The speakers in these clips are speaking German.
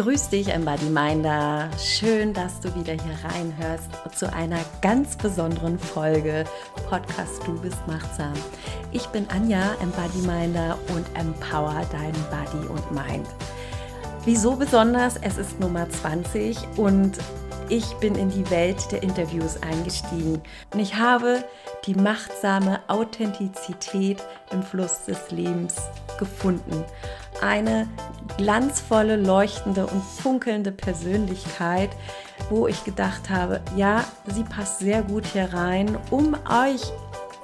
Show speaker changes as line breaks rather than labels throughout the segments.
Grüß dich, Embody-Minder. Schön, dass du wieder hier reinhörst zu einer ganz besonderen Folge Podcast Du bist machtsam. Ich bin Anja, Embody-Minder und empower deinen Body und Mind. Wieso besonders? Es ist Nummer 20 und ich bin in die Welt der Interviews eingestiegen und ich habe die machtsame Authentizität im Fluss des Lebens gefunden. Eine glanzvolle, leuchtende und funkelnde Persönlichkeit, wo ich gedacht habe, ja, sie passt sehr gut hier rein, um euch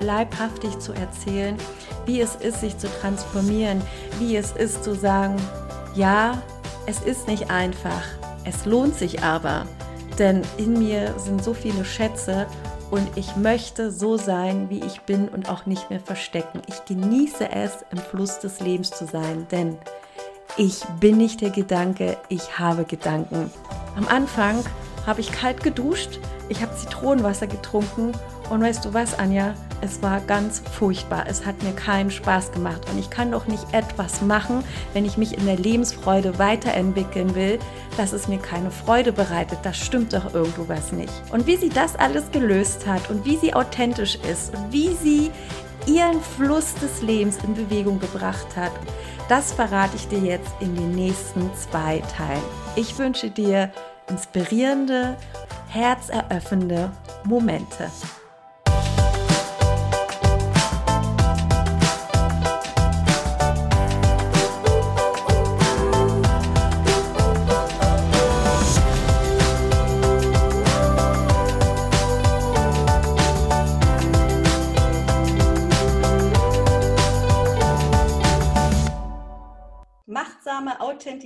leibhaftig zu erzählen, wie es ist, sich zu transformieren, wie es ist zu sagen, ja, es ist nicht einfach, es lohnt sich aber. Denn in mir sind so viele Schätze und ich möchte so sein, wie ich bin und auch nicht mehr verstecken. Ich genieße es, im Fluss des Lebens zu sein, denn ich bin nicht der Gedanke, ich habe Gedanken. Am Anfang habe ich kalt geduscht, ich habe Zitronenwasser getrunken und weißt du was, Anja? Es war ganz furchtbar. Es hat mir keinen Spaß gemacht. Und ich kann doch nicht etwas machen, wenn ich mich in der Lebensfreude weiterentwickeln will, dass es mir keine Freude bereitet. Das stimmt doch irgendwo was nicht. Und wie sie das alles gelöst hat und wie sie authentisch ist wie sie ihren Fluss des Lebens in Bewegung gebracht hat, das verrate ich dir jetzt in den nächsten zwei Teilen. Ich wünsche dir inspirierende, herzeröffnende Momente.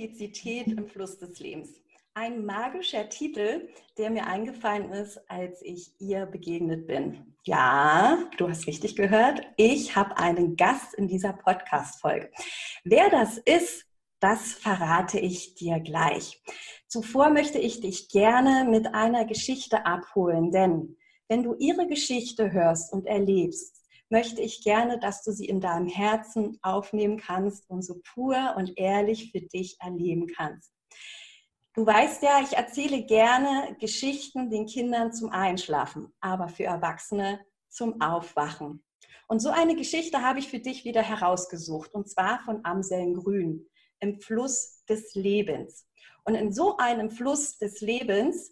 Authentizität im Fluss des Lebens. Ein magischer Titel, der mir eingefallen ist, als ich ihr begegnet bin. Ja, du hast richtig gehört. Ich habe einen Gast in dieser Podcast-Folge. Wer das ist, das verrate ich dir gleich. Zuvor möchte ich dich gerne mit einer Geschichte abholen, denn wenn du ihre Geschichte hörst und erlebst, möchte ich gerne, dass du sie in deinem Herzen aufnehmen kannst und so pur und ehrlich für dich erleben kannst. Du weißt ja, ich erzähle gerne Geschichten den Kindern zum Einschlafen, aber für Erwachsene zum Aufwachen. Und so eine Geschichte habe ich für dich wieder herausgesucht, und zwar von Amseln Grün im Fluss des Lebens. Und in so einem Fluss des Lebens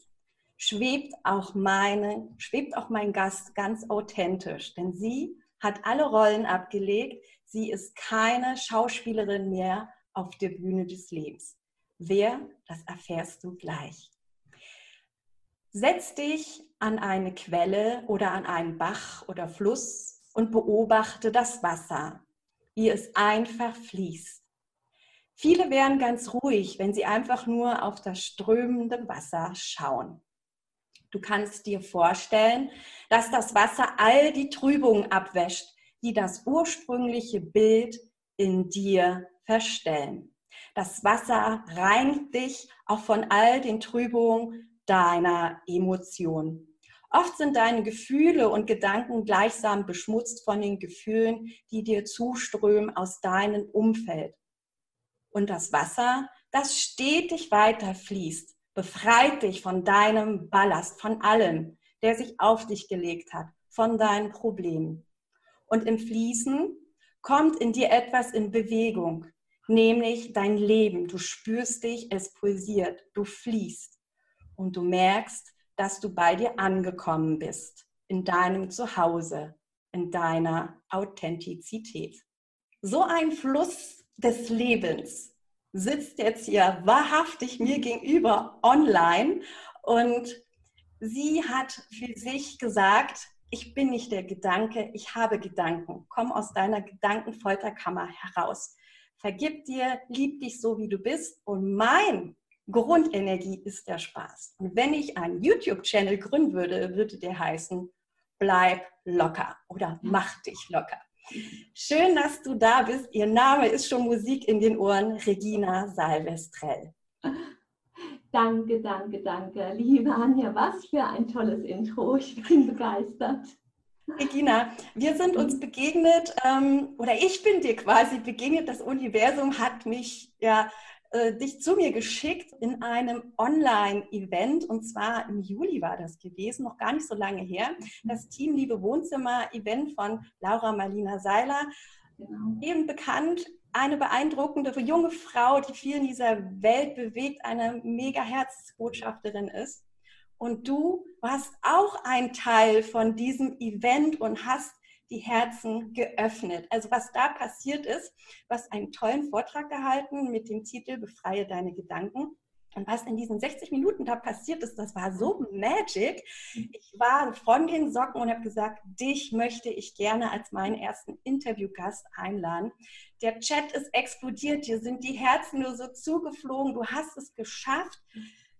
schwebt auch meine, schwebt auch mein Gast ganz authentisch, denn sie hat alle Rollen abgelegt. Sie ist keine Schauspielerin mehr auf der Bühne des Lebens. Wer, das erfährst du gleich. Setz dich an eine Quelle oder an einen Bach oder Fluss und beobachte das Wasser, wie es einfach fließt. Viele wären ganz ruhig, wenn sie einfach nur auf das strömende Wasser schauen. Du kannst dir vorstellen, dass das Wasser all die Trübungen abwäscht, die das ursprüngliche Bild in dir verstellen. Das Wasser reinigt dich auch von all den Trübungen deiner Emotionen. Oft sind deine Gefühle und Gedanken gleichsam beschmutzt von den Gefühlen, die dir zuströmen aus deinem Umfeld. Und das Wasser, das stetig weiter fließt, befreit dich von deinem Ballast, von allem, der sich auf dich gelegt hat, von deinen Problemen. Und im Fließen kommt in dir etwas in Bewegung, nämlich dein Leben. Du spürst dich, es pulsiert, du fließt und du merkst, dass du bei dir angekommen bist, in deinem Zuhause, in deiner Authentizität. So ein Fluss des Lebens sitzt jetzt hier wahrhaftig mir gegenüber online und sie hat für sich gesagt, ich bin nicht der Gedanke, ich habe Gedanken. Komm aus deiner Gedankenfolterkammer heraus. Vergib dir, lieb dich so, wie du bist. Und mein Grundenergie ist der Spaß. Und wenn ich einen YouTube-Channel gründen würde, würde der heißen, bleib locker oder mach dich locker. Schön, dass du da bist. Ihr Name ist schon Musik in den Ohren, Regina Salvestrell.
Danke, danke, danke. Liebe Anja, was für ein tolles Intro. Ich bin begeistert.
Regina, wir sind uns begegnet, ähm, oder ich bin dir quasi begegnet. Das Universum hat mich ja äh, dich zu mir geschickt in einem Online-Event und zwar im Juli war das gewesen, noch gar nicht so lange her. Das Team Liebe Wohnzimmer-Event von Laura Marlina Seiler, genau. eben bekannt eine beeindruckende junge Frau, die viel in dieser Welt bewegt, eine mega Herzbotschafterin ist. Und du warst auch ein Teil von diesem Event und hast die Herzen geöffnet. Also was da passiert ist, hast einen tollen Vortrag gehalten mit dem Titel Befreie deine Gedanken. Und was in diesen 60 Minuten da passiert ist, das war so magic. Ich war von den Socken und habe gesagt, dich möchte ich gerne als meinen ersten Interviewgast einladen. Der Chat ist explodiert, dir sind die Herzen nur so zugeflogen. Du hast es geschafft,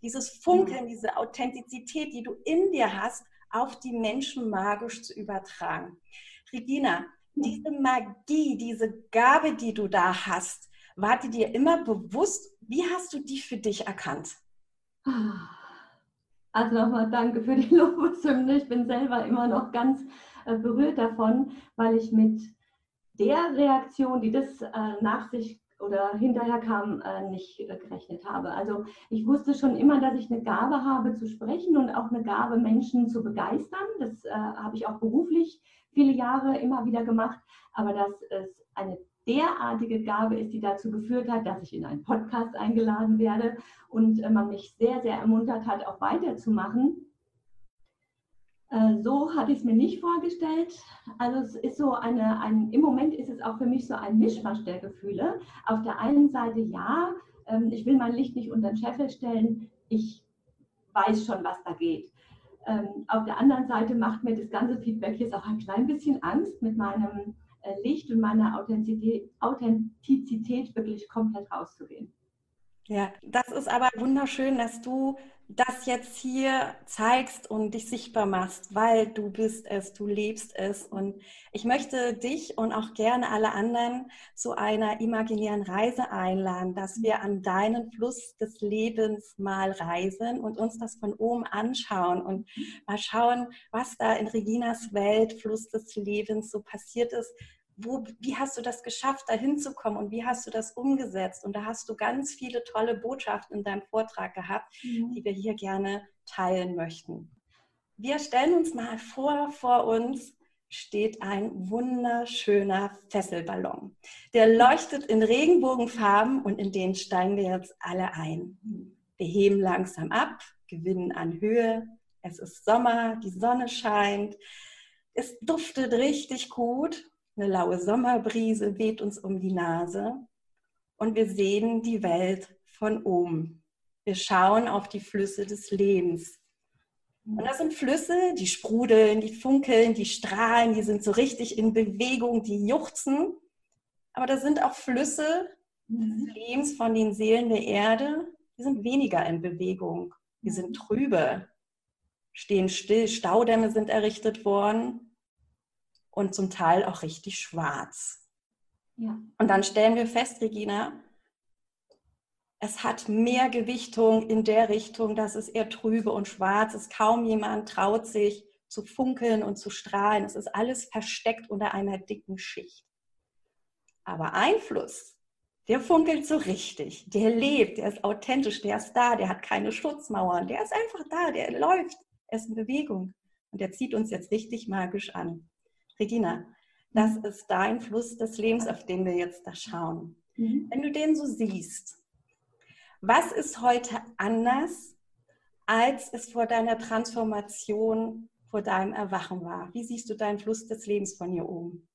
dieses Funkeln, diese Authentizität, die du in dir hast, auf die Menschen magisch zu übertragen. Regina, diese Magie, diese Gabe, die du da hast, war die dir immer bewusst? Wie hast du die für dich erkannt?
Also nochmal danke für die Lobeshymne. Ich bin selber immer noch ganz äh, berührt davon, weil ich mit der Reaktion, die das äh, nach sich oder hinterher kam, äh, nicht gerechnet habe. Also ich wusste schon immer, dass ich eine Gabe habe zu sprechen und auch eine Gabe, Menschen zu begeistern. Das habe ich auch beruflich viele Jahre immer wieder gemacht. Aber dass es eine derartige Gabe ist, die dazu geführt hat, dass ich in einen Podcast eingeladen werde und äh, man mich sehr, sehr ermuntert hat, auch weiterzumachen. Äh, so hatte ich es mir nicht vorgestellt. Also es ist so eine, ein, im Moment ist es auch für mich so ein Mischmasch der Gefühle. Auf der einen Seite ja, ähm, ich will mein Licht nicht unter den Scheffel stellen, ich weiß schon, was da geht. Ähm, auf der anderen Seite macht mir das ganze Feedback jetzt auch ein klein bisschen Angst mit meinem äh, Licht und meiner Authentizität, Authentizität wirklich komplett rauszugehen.
Ja, das ist aber wunderschön, dass du das jetzt hier zeigst und dich sichtbar machst, weil du bist es, du lebst es. Und ich möchte dich und auch gerne alle anderen zu einer imaginären Reise einladen, dass wir an deinen Fluss des Lebens mal reisen und uns das von oben anschauen und mal schauen, was da in Reginas Welt, Fluss des Lebens so passiert ist, wo, wie hast du das geschafft, da hinzukommen und wie hast du das umgesetzt? Und da hast du ganz viele tolle Botschaften in deinem Vortrag gehabt, mhm. die wir hier gerne teilen möchten. Wir stellen uns mal vor, vor uns steht ein wunderschöner Fesselballon. Der leuchtet in Regenbogenfarben und in den steigen wir jetzt alle ein. Wir heben langsam ab, gewinnen an Höhe. Es ist Sommer, die Sonne scheint. Es duftet richtig gut eine laue Sommerbrise weht uns um die Nase und wir sehen die Welt von oben. Wir schauen auf die Flüsse des Lebens. Und das sind Flüsse, die sprudeln, die funkeln, die strahlen, die sind so richtig in Bewegung, die juchzen. Aber da sind auch Flüsse des Lebens von den Seelen der Erde, die sind weniger in Bewegung. Die sind trübe, stehen still, Staudämme sind errichtet worden und zum Teil auch richtig schwarz. Ja. Und dann stellen wir fest, Regina, es hat mehr Gewichtung in der Richtung, dass es eher trübe und schwarz ist. Kaum jemand traut sich zu funkeln und zu strahlen. Es ist alles versteckt unter einer dicken Schicht. Aber Einfluss, der funkelt so richtig, der lebt, der ist authentisch, der ist da, der hat keine Schutzmauern, der ist einfach da, der läuft, er ist in Bewegung und der zieht uns jetzt richtig magisch an. Regina, das mhm. ist dein Fluss des Lebens, auf den wir jetzt da schauen. Mhm. Wenn du den so siehst, was ist heute anders, als es vor deiner Transformation, vor deinem Erwachen war? Wie siehst du deinen Fluss des Lebens von hier oben?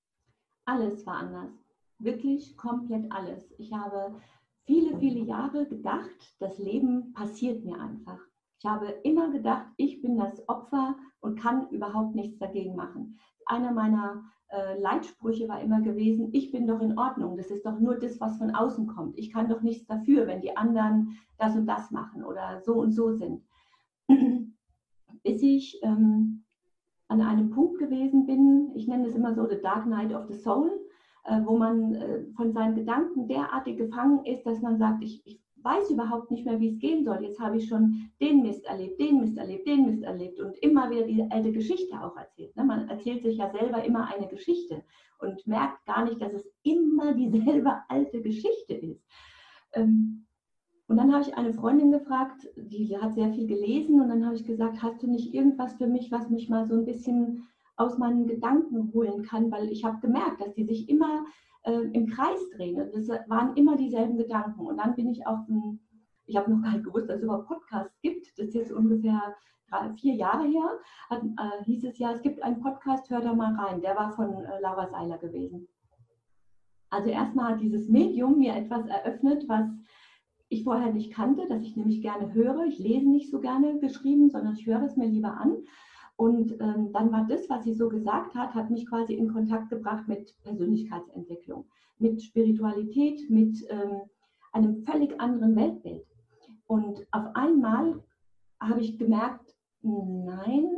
Alles war anders. Wirklich komplett alles. Ich habe viele, viele Jahre gedacht, das Leben passiert mir einfach. Ich habe immer gedacht, ich bin das Opfer und kann überhaupt nichts dagegen machen einer meiner äh, Leitsprüche war immer gewesen, ich bin doch in Ordnung, das ist doch nur das, was von außen kommt. Ich kann doch nichts dafür, wenn die anderen das und das machen oder so und so sind. Bis ich ähm, an einem Punkt gewesen bin, ich nenne es immer so The Dark Night of the Soul, äh, wo man äh, von seinen Gedanken derartig gefangen ist, dass man sagt, ich, ich weiß überhaupt nicht mehr, wie es gehen soll. Jetzt habe ich schon den Mist erlebt, den Mist erlebt, den Mist erlebt und immer wieder diese alte Geschichte auch erzählt. Ne? Man erzählt sich ja selber immer eine Geschichte und merkt gar nicht, dass es immer dieselbe alte Geschichte ist. Ähm, Und dann habe ich eine Freundin gefragt, die hat sehr viel gelesen und dann habe ich gesagt, hast du nicht irgendwas für mich, was mich mal so ein bisschen aus meinen Gedanken holen kann, weil ich habe gemerkt, dass die sich immer äh, im Kreis drehen. Das waren immer dieselben Gedanken. Und dann bin ich auf ein, ich habe noch gar nicht gewusst, dass es überhaupt Podcasts gibt. Das ist jetzt ungefähr drei, vier Jahre her, hat, äh, hieß es ja, es gibt einen Podcast, hör da mal rein. Der war von äh, Laura Seiler gewesen. Also erstmal hat dieses Medium mir etwas eröffnet, was ich vorher nicht kannte, dass ich nämlich gerne höre. Ich lese nicht so gerne geschrieben, sondern ich höre es mir lieber an. Und ähm, dann war das, was sie so gesagt hat, hat mich quasi in Kontakt gebracht mit Persönlichkeitsentwicklung, mit Spiritualität, mit ähm, einem völlig anderen Weltbild. Und auf einmal habe ich gemerkt, nein,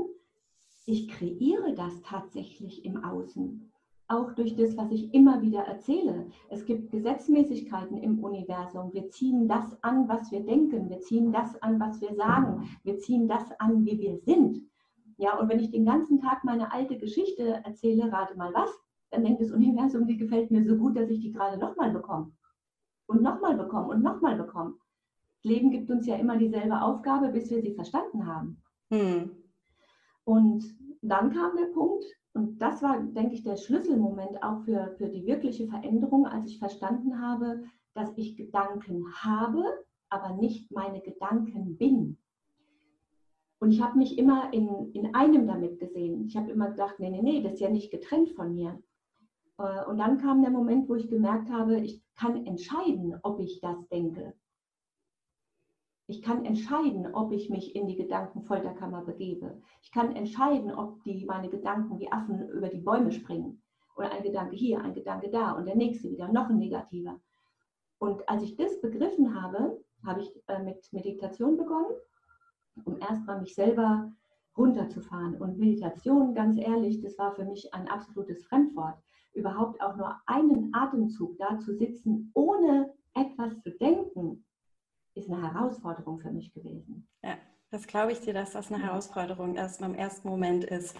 ich kreiere das tatsächlich im Außen. Auch durch das, was ich immer wieder erzähle. Es gibt Gesetzmäßigkeiten im Universum. Wir ziehen das an, was wir denken. Wir ziehen das an, was wir sagen. Wir ziehen das an, wie wir sind. Ja, und wenn ich den ganzen Tag meine alte Geschichte erzähle, rate mal was, dann denkt das Universum, die gefällt mir so gut, dass ich die gerade nochmal bekomme. Und nochmal bekomme und nochmal bekomme. Das Leben gibt uns ja immer dieselbe Aufgabe, bis wir sie verstanden haben. Hm. Und dann kam der Punkt, und das war, denke ich, der Schlüsselmoment auch für, für die wirkliche Veränderung, als ich verstanden habe, dass ich Gedanken habe, aber nicht meine Gedanken bin. Und ich habe mich immer in, in einem damit gesehen. Ich habe immer gedacht, nee, nee, nee, das ist ja nicht getrennt von mir. Äh, und dann kam der Moment, wo ich gemerkt habe, ich kann entscheiden, ob ich das denke. Ich kann entscheiden, ob ich mich in die Gedankenfolterkammer begebe. Ich kann entscheiden, ob die, meine Gedanken wie Affen über die Bäume springen. Oder ein Gedanke hier, ein Gedanke da und der nächste wieder, noch ein negativer. Und als ich das begriffen habe, habe ich äh, mit Meditation begonnen um erstmal mich selber runterzufahren. Und Meditation, ganz ehrlich, das war für mich ein absolutes Fremdwort. Überhaupt auch nur einen Atemzug da zu sitzen, ohne etwas zu denken, ist eine Herausforderung für mich gewesen.
Ja, das glaube ich dir, dass das eine Herausforderung erst im ersten Moment ist.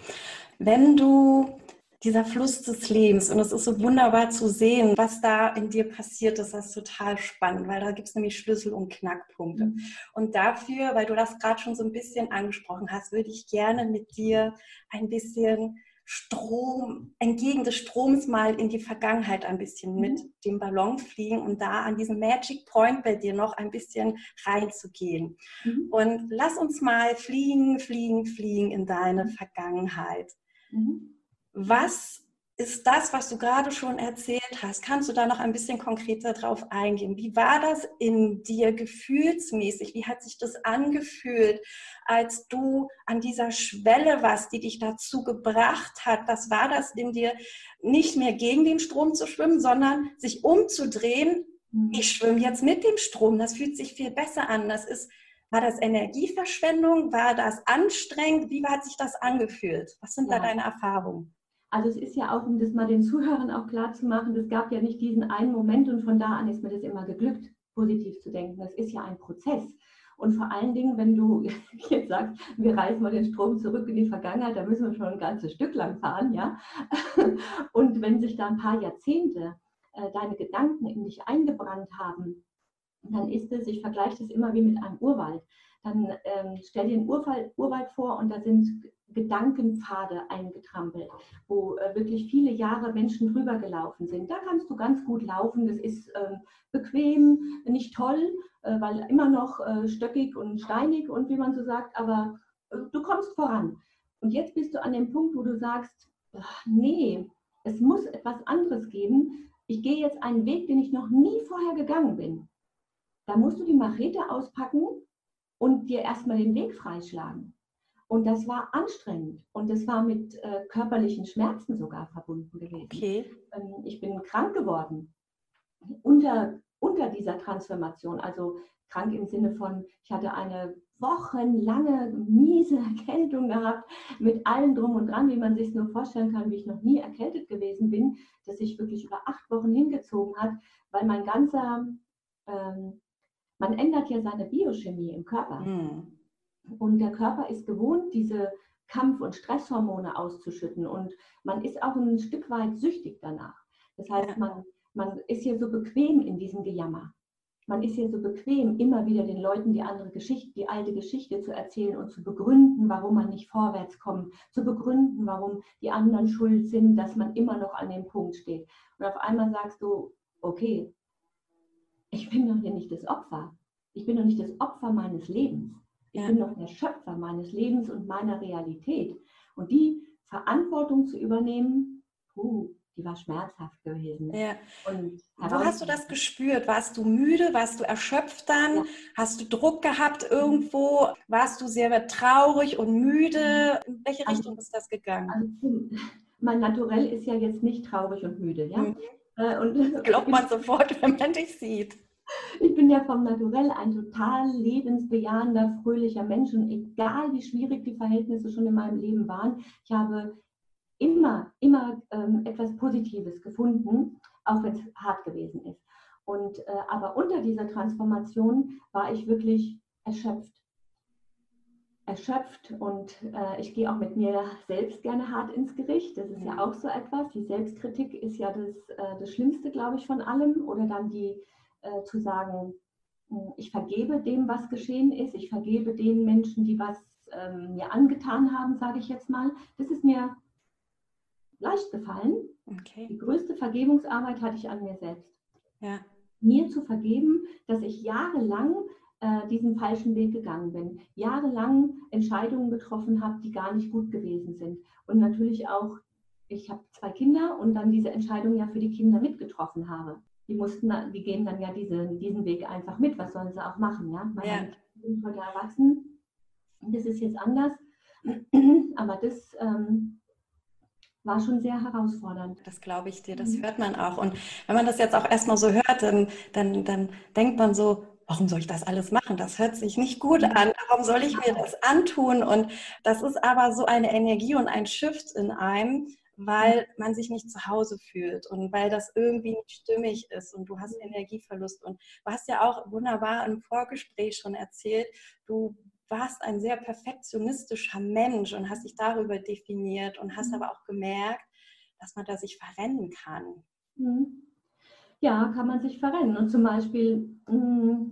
Wenn du dieser Fluss des Lebens. Und es ist so wunderbar zu sehen, was da in dir passiert ist. Das ist total spannend, weil da gibt es nämlich Schlüssel und Knackpunkte. Mhm. Und dafür, weil du das gerade schon so ein bisschen angesprochen hast, würde ich gerne mit dir ein bisschen Strom, entgegen des Stroms mal in die Vergangenheit ein bisschen mhm. mit dem Ballon fliegen und da an diesen Magic Point bei dir noch ein bisschen reinzugehen. Mhm. Und lass uns mal fliegen, fliegen, fliegen in deine mhm. Vergangenheit. Mhm. Was ist das, was du gerade schon erzählt hast? Kannst du da noch ein bisschen konkreter drauf eingehen? Wie war das in dir gefühlsmäßig? Wie hat sich das angefühlt, als du an dieser Schwelle warst, die dich dazu gebracht hat? Was war das in dir, nicht mehr gegen den Strom zu schwimmen, sondern sich umzudrehen? Mhm. Ich schwimme jetzt mit dem Strom. Das fühlt sich viel besser an. Das ist war das Energieverschwendung? War das anstrengend? Wie hat sich das angefühlt? Was sind ja. da deine Erfahrungen?
Also es ist ja auch, um das mal den Zuhörern auch klar zu machen, es gab ja nicht diesen einen Moment und von da an ist mir das immer geglückt, positiv zu denken. Das ist ja ein Prozess. Und vor allen Dingen, wenn du jetzt sagst, wir reißen mal den Strom zurück in die Vergangenheit, da müssen wir schon ein ganzes Stück lang fahren, ja. Und wenn sich da ein paar Jahrzehnte äh, deine Gedanken in dich eingebrannt haben, dann ist es, ich vergleiche das immer wie mit einem Urwald. Dann ähm, stell dir einen Urwald, Urwald vor und da sind Gedankenpfade eingetrampelt, wo äh, wirklich viele Jahre Menschen drüber gelaufen sind. Da kannst du ganz gut laufen. Das ist äh, bequem, nicht toll, äh, weil immer noch äh, stöckig und steinig und wie man so sagt, aber äh, du kommst voran. Und jetzt bist du an dem Punkt, wo du sagst, ach, nee, es muss etwas anderes geben. Ich gehe jetzt einen Weg, den ich noch nie vorher gegangen bin. Da musst du die Machete auspacken und dir erstmal den Weg freischlagen. Und das war anstrengend und das war mit äh, körperlichen Schmerzen sogar verbunden gewesen. Okay. Ähm, ich bin krank geworden unter, unter dieser Transformation. Also krank im Sinne von, ich hatte eine wochenlange miese Erkältung gehabt, mit allem drum und dran, wie man sich nur vorstellen kann, wie ich noch nie erkältet gewesen bin, dass sich wirklich über acht Wochen hingezogen hat, weil mein ganzer, ähm, man ändert ja seine Biochemie im Körper. Mhm. Und der Körper ist gewohnt, diese Kampf- und Stresshormone auszuschütten. Und man ist auch ein Stück weit süchtig danach. Das heißt, man, man ist hier so bequem in diesem Gejammer. man ist ja so bequem, immer wieder den Leuten die andere Geschichte, die alte Geschichte zu erzählen und zu begründen, warum man nicht vorwärts kommt, zu begründen, warum die anderen schuld sind, dass man immer noch an dem Punkt steht. Und auf einmal sagst du, okay, ich bin doch hier nicht das Opfer. Ich bin doch nicht das Opfer meines Lebens. Ich ja. bin doch der Schöpfer meines Lebens und meiner Realität. Und die Verantwortung zu übernehmen, puh, die war schmerzhaft gewesen.
Ja. Und Wo hast du das gespürt? Warst du müde? Warst du erschöpft dann? Ja. Hast du Druck gehabt irgendwo? Warst du sehr traurig und müde? In welche also, Richtung ist das gegangen? Also,
mein Naturell ist ja jetzt nicht traurig und müde, ja. Mhm.
Äh, und glaubt man sofort, wenn man dich sieht.
Ich bin ja vom Naturell ein total lebensbejahender, fröhlicher Mensch und egal wie schwierig die Verhältnisse schon in meinem Leben waren, ich habe immer, immer ähm, etwas Positives gefunden, auch wenn es hart gewesen ist. Und, äh, aber unter dieser Transformation war ich wirklich erschöpft. Erschöpft und äh, ich gehe auch mit mir selbst gerne hart ins Gericht. Das ist ja auch so etwas. Die Selbstkritik ist ja das, äh, das Schlimmste, glaube ich, von allem. Oder dann die äh, zu sagen, hm, ich vergebe dem, was geschehen ist. Ich vergebe den Menschen, die was ähm, mir angetan haben, sage ich jetzt mal. Das ist mir leicht gefallen. Okay. Die größte Vergebungsarbeit hatte ich an mir selbst. Ja. Mir zu vergeben, dass ich jahrelang äh, diesen falschen Weg gegangen bin, jahrelang Entscheidungen getroffen habe, die gar nicht gut gewesen sind. Und natürlich auch, ich habe zwei Kinder und dann diese Entscheidung ja für die Kinder mitgetroffen habe. Die mussten, die gehen dann ja diese, diesen Weg einfach mit. Was sollen sie auch machen? Ja, meine ja. Sind heute erwachsen. Das ist jetzt anders. Aber das ähm, war schon sehr herausfordernd.
Das glaube ich dir, das mhm. hört man auch. Und wenn man das jetzt auch erstmal so hört, dann, dann, dann denkt man so, warum soll ich das alles machen? Das hört sich nicht gut mhm. an. Warum soll ich mir das antun? Und das ist aber so eine Energie und ein Shift in einem, weil mhm. man sich nicht zu Hause fühlt und weil das irgendwie nicht stimmig ist und du hast Energieverlust. Und du hast ja auch wunderbar im Vorgespräch schon erzählt, du warst ein sehr perfektionistischer Mensch und hast dich darüber definiert und hast mhm. aber auch gemerkt, dass man da sich verrennen kann.
Mhm. Ja, kann man sich verrennen. Und zum Beispiel, mh,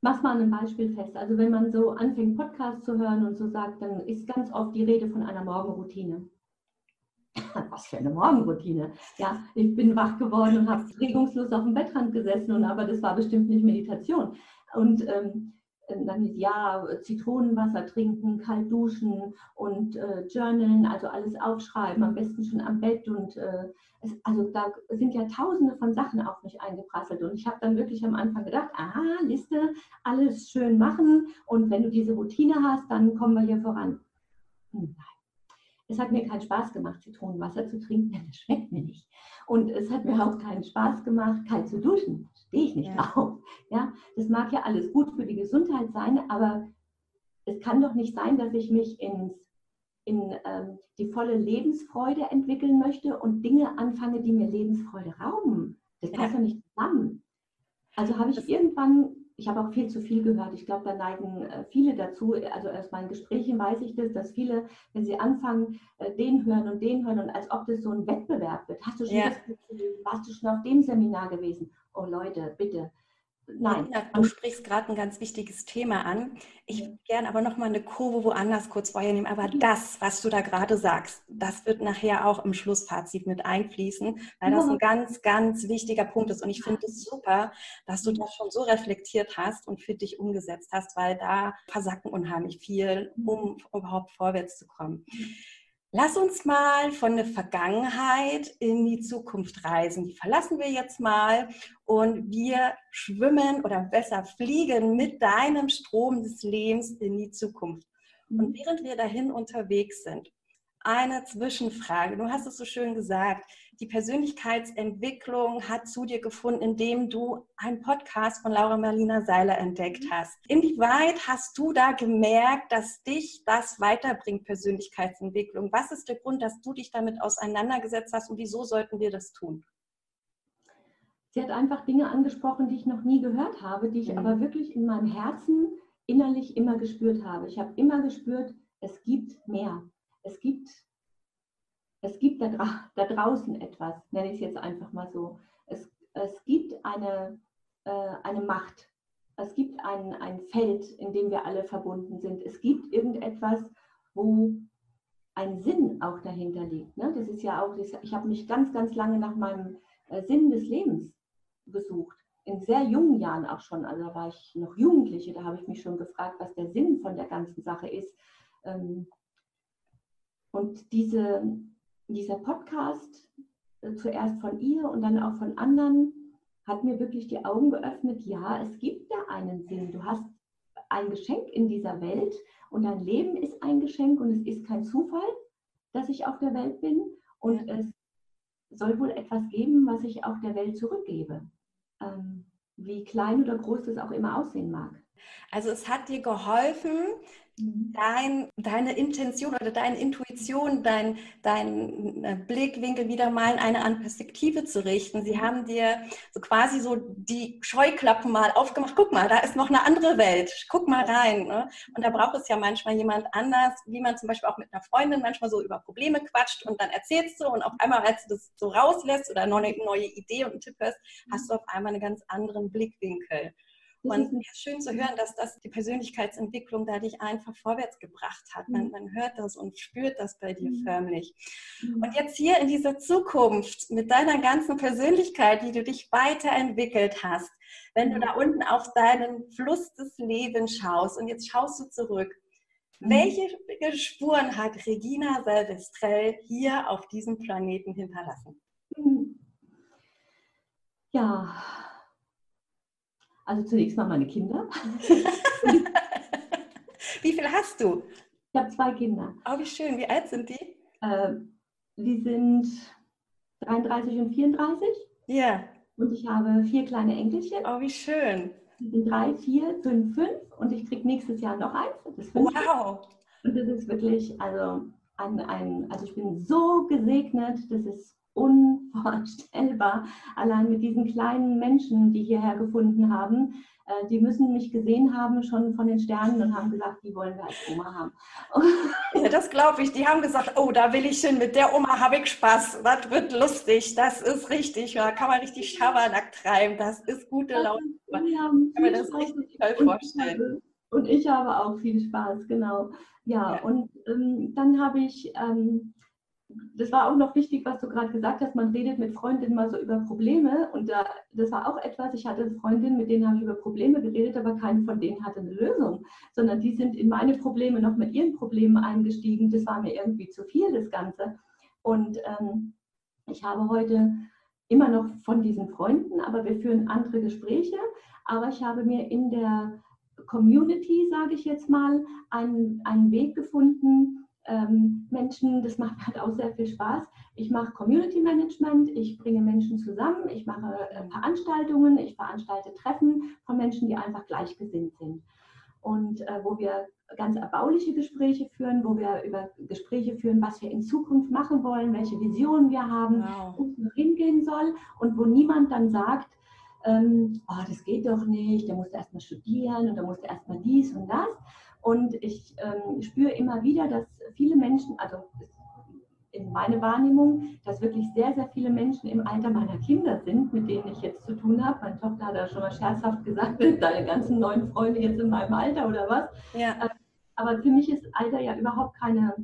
mach mal ein Beispiel fest. Also wenn man so anfängt, Podcasts zu hören und so sagt, dann ist ganz oft die Rede von einer Morgenroutine. Was für eine Morgenroutine. Ja, ich bin wach geworden und habe regungslos auf dem Bettrand gesessen, und aber das war bestimmt nicht Meditation. Und ähm, dann hieß ja, Zitronenwasser trinken, kalt duschen und äh, journalen, also alles aufschreiben, am besten schon am Bett. Und äh, es, also da sind ja tausende von Sachen auf mich eingeprasselt. Und ich habe dann wirklich am Anfang gedacht, aha, Liste, alles schön machen. Und wenn du diese Routine hast, dann kommen wir hier voran. Nein. Es hat mir keinen Spaß gemacht, Zitronenwasser zu trinken, denn das schmeckt mir nicht. Und es hat mir auch keinen Spaß gemacht, kalt zu duschen. Stehe ich nicht ja. drauf. Ja, das mag ja alles gut für die Gesundheit sein, aber es kann doch nicht sein, dass ich mich ins, in ähm, die volle Lebensfreude entwickeln möchte und Dinge anfange, die mir Lebensfreude rauben. Das passt ja. doch nicht zusammen. Also habe ich irgendwann ich habe auch viel zu viel gehört. Ich glaube, da neigen äh, viele dazu. Also aus meinen Gesprächen weiß ich das, dass viele, wenn sie anfangen, äh, den hören und den hören und als ob das so ein Wettbewerb wird. Hast du schon ja. das, warst du schon auf dem Seminar gewesen? Oh Leute, bitte,
Nein. Du sprichst gerade ein ganz wichtiges Thema an. Ich würde gerne aber noch mal eine Kurve woanders kurz vorher nehmen. Aber mhm. das, was du da gerade sagst, das wird nachher auch im Schlussfazit mit einfließen, weil das ein ganz, ganz wichtiger Punkt ist. Und ich finde es super, dass du das schon so reflektiert hast und für dich umgesetzt hast, weil da versacken unheimlich viel, um überhaupt vorwärts zu kommen. Mhm. Lass uns mal von der Vergangenheit in die Zukunft reisen. Die verlassen wir jetzt mal und wir schwimmen oder besser fliegen mit deinem Strom des Lebens in die Zukunft. Und während wir dahin unterwegs sind, eine Zwischenfrage. Du hast es so schön gesagt. Die Persönlichkeitsentwicklung hat zu dir gefunden, indem du einen Podcast von Laura Marlina Seiler entdeckt mhm. hast. Inwieweit hast du da gemerkt, dass dich das weiterbringt, Persönlichkeitsentwicklung? Was ist der Grund, dass du dich damit auseinandergesetzt hast und wieso sollten wir das tun?
Sie hat einfach Dinge angesprochen, die ich noch nie gehört habe, die ich mhm. aber wirklich in meinem Herzen innerlich immer gespürt habe. Ich habe immer gespürt, es gibt mehr es gibt, es gibt da, da draußen etwas, nenne ich es jetzt einfach mal so. Es, es gibt eine, äh, eine Macht, es gibt ein, ein Feld, in dem wir alle verbunden sind. Es gibt irgendetwas, wo ein Sinn auch dahinter liegt. Ne? Das ist ja auch, ich habe mich ganz, ganz lange nach meinem äh, Sinn des Lebens gesucht. In sehr jungen Jahren auch schon, also da war ich noch Jugendliche, da habe ich mich schon gefragt, was der Sinn von der ganzen Sache ist. Ähm, und diese, dieser Podcast, äh, zuerst von ihr und dann auch von anderen, hat mir wirklich die Augen geöffnet. Ja, es gibt da einen Sinn. Du hast ein Geschenk in dieser Welt und dein Leben ist ein Geschenk und es ist kein Zufall, dass ich auf der Welt bin und es soll wohl etwas geben, was ich auch der Welt zurückgebe. Ähm, wie klein oder groß das auch immer aussehen mag.
Also es hat dir geholfen. Dein, deine Intention oder deine Intuition, dein, dein äh, Blickwinkel wieder mal in eine andere Perspektive zu richten. Sie haben dir so quasi so die Scheuklappen mal aufgemacht. Guck mal, da ist noch eine andere Welt. Guck mal rein. Ne? Und da braucht es ja manchmal jemand anders, wie man zum Beispiel auch mit einer Freundin manchmal so über Probleme quatscht und dann erzählst du und auf einmal, als du das so rauslässt oder eine neue Idee und einen Tipp hörst, hast du auf einmal einen ganz anderen Blickwinkel. Und es ist schön zu hören, dass das die Persönlichkeitsentwicklung da dich einfach vorwärts gebracht hat. Man, mhm. man hört das und spürt das bei dir mhm. förmlich. Mhm. Und jetzt hier in dieser Zukunft mit deiner ganzen Persönlichkeit, die du dich weiterentwickelt hast, wenn du da unten auf deinen Fluss des Lebens schaust und jetzt schaust du zurück, welche Spuren hat Regina Salvestrell hier auf diesem Planeten hinterlassen?
Ja, also zunächst mal meine Kinder.
wie viel hast du?
Ich habe zwei Kinder.
Oh, wie schön. Wie alt sind die?
Äh, die sind 33 und 34.
Ja. Yeah.
Und ich habe vier kleine Enkelchen.
Oh, wie schön.
Die sind drei, vier, fünf, fünf. Und ich kriege nächstes Jahr noch eins.
Das ist wow.
Und das ist wirklich, also, ein, ein, also ich bin so gesegnet. Das ist unvorstellbar. Allein mit diesen kleinen Menschen, die hierher gefunden haben, äh, die müssen mich gesehen haben schon von den Sternen und haben gesagt, die wollen wir als Oma haben.
Ja, das glaube ich. Die haben gesagt, oh, da will ich hin, mit der Oma habe ich Spaß, das wird lustig, das ist richtig, da kann man richtig Schabernack treiben, das ist gute Laune. Ich kann mir das richtig toll vorstellen.
Und ich habe auch viel Spaß, genau. Ja, ja. und ähm, dann habe ich ähm, das war auch noch wichtig, was du gerade gesagt hast, man redet mit Freundinnen mal so über Probleme und da, das war auch etwas, ich hatte Freundinnen, mit denen habe ich über Probleme geredet, aber keine von denen hatte eine Lösung, sondern die sind in meine Probleme noch mit ihren Problemen eingestiegen. Das war mir irgendwie zu viel, das Ganze. Und ähm, ich habe heute immer noch von diesen Freunden, aber wir führen andere Gespräche, aber ich habe mir in der Community, sage ich jetzt mal, einen, einen Weg gefunden, ähm, Menschen, das macht halt auch sehr viel Spaß. Ich mache Community Management, ich bringe Menschen zusammen, ich mache äh, Veranstaltungen, ich veranstalte Treffen von Menschen, die einfach gleichgesinnt sind. Und äh, wo wir ganz erbauliche Gespräche führen, wo wir über Gespräche führen, was wir in Zukunft machen wollen, welche Visionen wir haben, wow. wo es hingehen soll und wo niemand dann sagt, ähm, oh, das geht doch nicht, der muss erstmal studieren und der muss erstmal dies und das, und ich ähm, spüre immer wieder, dass viele Menschen, also in meiner Wahrnehmung, dass wirklich sehr, sehr viele Menschen im Alter meiner Kinder sind, mit denen ich jetzt zu tun habe. Meine Tochter hat ja schon mal scherzhaft gesagt, deine ganzen neuen Freunde jetzt in meinem Alter oder was. Ja. Äh, aber für mich ist Alter ja überhaupt keine,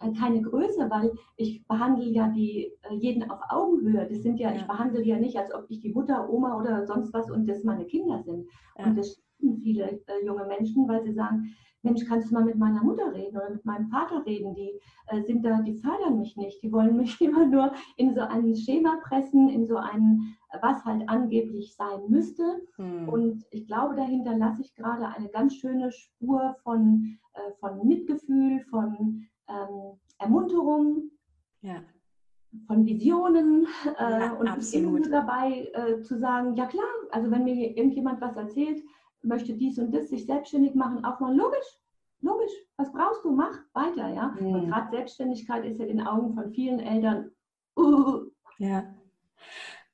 äh, keine Größe, weil ich behandle ja die, äh, jeden auf Augenhöhe. Das sind ja, ja, ich behandle ja nicht, als ob ich die Mutter, Oma oder sonst was und das meine Kinder sind. Ja. Und das viele äh, junge Menschen, weil sie sagen, Mensch, kannst du mal mit meiner Mutter reden oder mit meinem Vater reden? Die äh, sind da, die fördern mich nicht. Die wollen mich immer nur in so ein Schema pressen, in so ein, was halt angeblich sein müsste. Hm. Und ich glaube, dahinter lasse ich gerade eine ganz schöne Spur von, äh, von Mitgefühl, von ähm, Ermunterung. Ja. Von Visionen äh, ja, und absolut. immer dabei äh, zu sagen, ja klar, also wenn mir irgendjemand was erzählt, möchte dies und das sich selbstständig machen, auch mal logisch, logisch, was brauchst du, mach weiter, ja. Mhm. Und gerade Selbstständigkeit ist ja in den Augen von vielen Eltern.
Uh. Ja.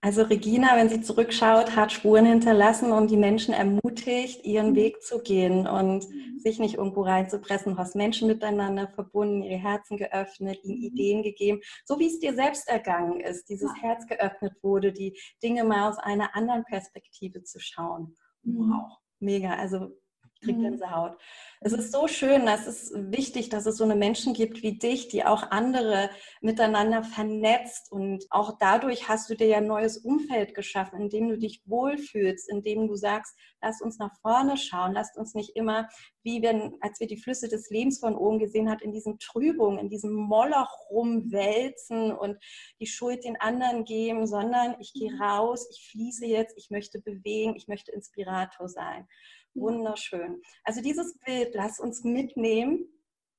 Also Regina, wenn sie zurückschaut, hat Spuren hinterlassen und die Menschen ermutigt, ihren mhm. Weg zu gehen und mhm. sich nicht irgendwo reinzupressen. Du hast Menschen miteinander verbunden, ihre Herzen geöffnet, ihnen mhm. Ideen gegeben, so wie es dir selbst ergangen ist, dieses Herz geöffnet wurde, die Dinge mal aus einer anderen Perspektive zu schauen. Wow, mega. Also kriege mhm. Gänsehaut. Es ist so schön, es ist wichtig, dass es so eine Menschen gibt wie dich, die auch andere miteinander vernetzt und auch dadurch hast du dir ja ein neues Umfeld geschaffen, in dem du dich wohlfühlst, in dem du sagst, lass uns nach vorne schauen, lass uns nicht immer, wie wenn, als wir die Flüsse des Lebens von oben gesehen hat, in diesen Trübungen, in diesem Moloch rumwälzen und die Schuld den anderen geben, sondern ich gehe mhm. raus, ich fließe jetzt, ich möchte bewegen, ich möchte Inspirator sein. Wunderschön. Also dieses Bild, lass uns mitnehmen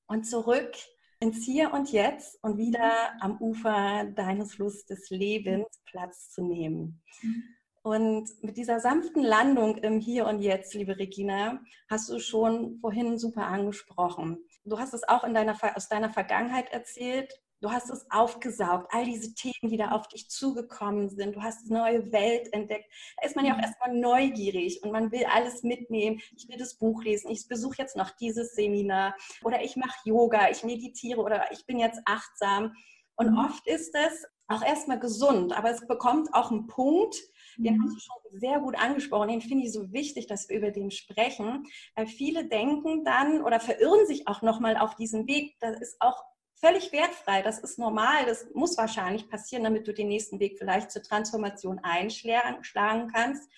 und zurück ins Hier und Jetzt und wieder am Ufer deines Flusses des Lebens Platz zu nehmen. Und mit dieser sanften Landung im Hier und Jetzt, liebe Regina, hast du schon vorhin super angesprochen. Du hast es auch in deiner, aus deiner Vergangenheit erzählt, Du hast es aufgesaugt, all diese Themen, die da auf dich zugekommen sind. Du hast eine neue Welt entdeckt. Da ist man ja auch mhm. erstmal neugierig und man will alles mitnehmen. Ich will das Buch lesen. Ich besuche jetzt noch dieses Seminar oder ich mache Yoga, ich meditiere oder ich bin jetzt achtsam. Und mhm. oft ist es auch erstmal gesund, aber es bekommt auch einen Punkt, den hast mhm. du schon sehr gut angesprochen. Den finde ich so wichtig, dass wir über den sprechen, weil viele denken dann oder verirren sich auch nochmal auf diesen Weg. Das ist auch völlig wertfrei. Das ist normal. Das muss wahrscheinlich passieren, damit du den nächsten Weg vielleicht zur Transformation einschlagen kannst.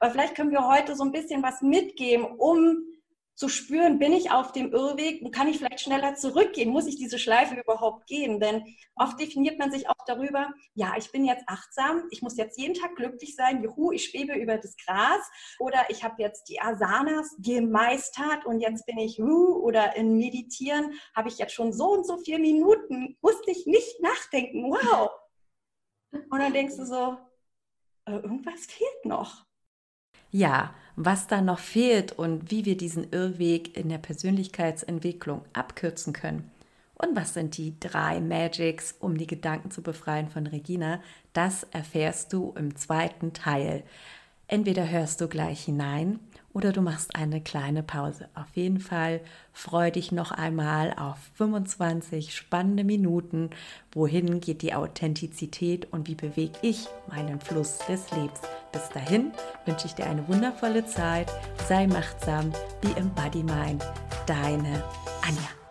Aber vielleicht können wir heute so ein bisschen was mitgeben, um zu spüren, bin ich auf dem Irrweg und kann ich vielleicht schneller zurückgehen? Muss ich diese Schleife überhaupt gehen? Denn oft definiert man sich auch darüber, ja, ich bin jetzt achtsam, ich muss jetzt jeden Tag glücklich sein, juhu, ich schwebe über das Gras oder ich habe jetzt die Asanas gemeistert und jetzt bin ich, uh, oder in Meditieren habe ich jetzt schon so und so vier Minuten, musste ich nicht nachdenken, wow. Und dann denkst du so, äh, irgendwas fehlt noch.
Ja, was da noch fehlt und wie wir diesen Irrweg in der Persönlichkeitsentwicklung abkürzen können. Und was sind die drei Magics, um die Gedanken zu befreien von Regina, das erfährst du im zweiten Teil. Entweder hörst du gleich hinein oder du machst eine kleine Pause. Auf jeden Fall freu dich noch einmal auf 25 spannende Minuten. Wohin geht die Authentizität und wie bewege ich meinen Fluss des Lebens? Bis dahin wünsche ich dir eine wundervolle Zeit. Sei machtsam, wie im Body Mind. Deine Anja.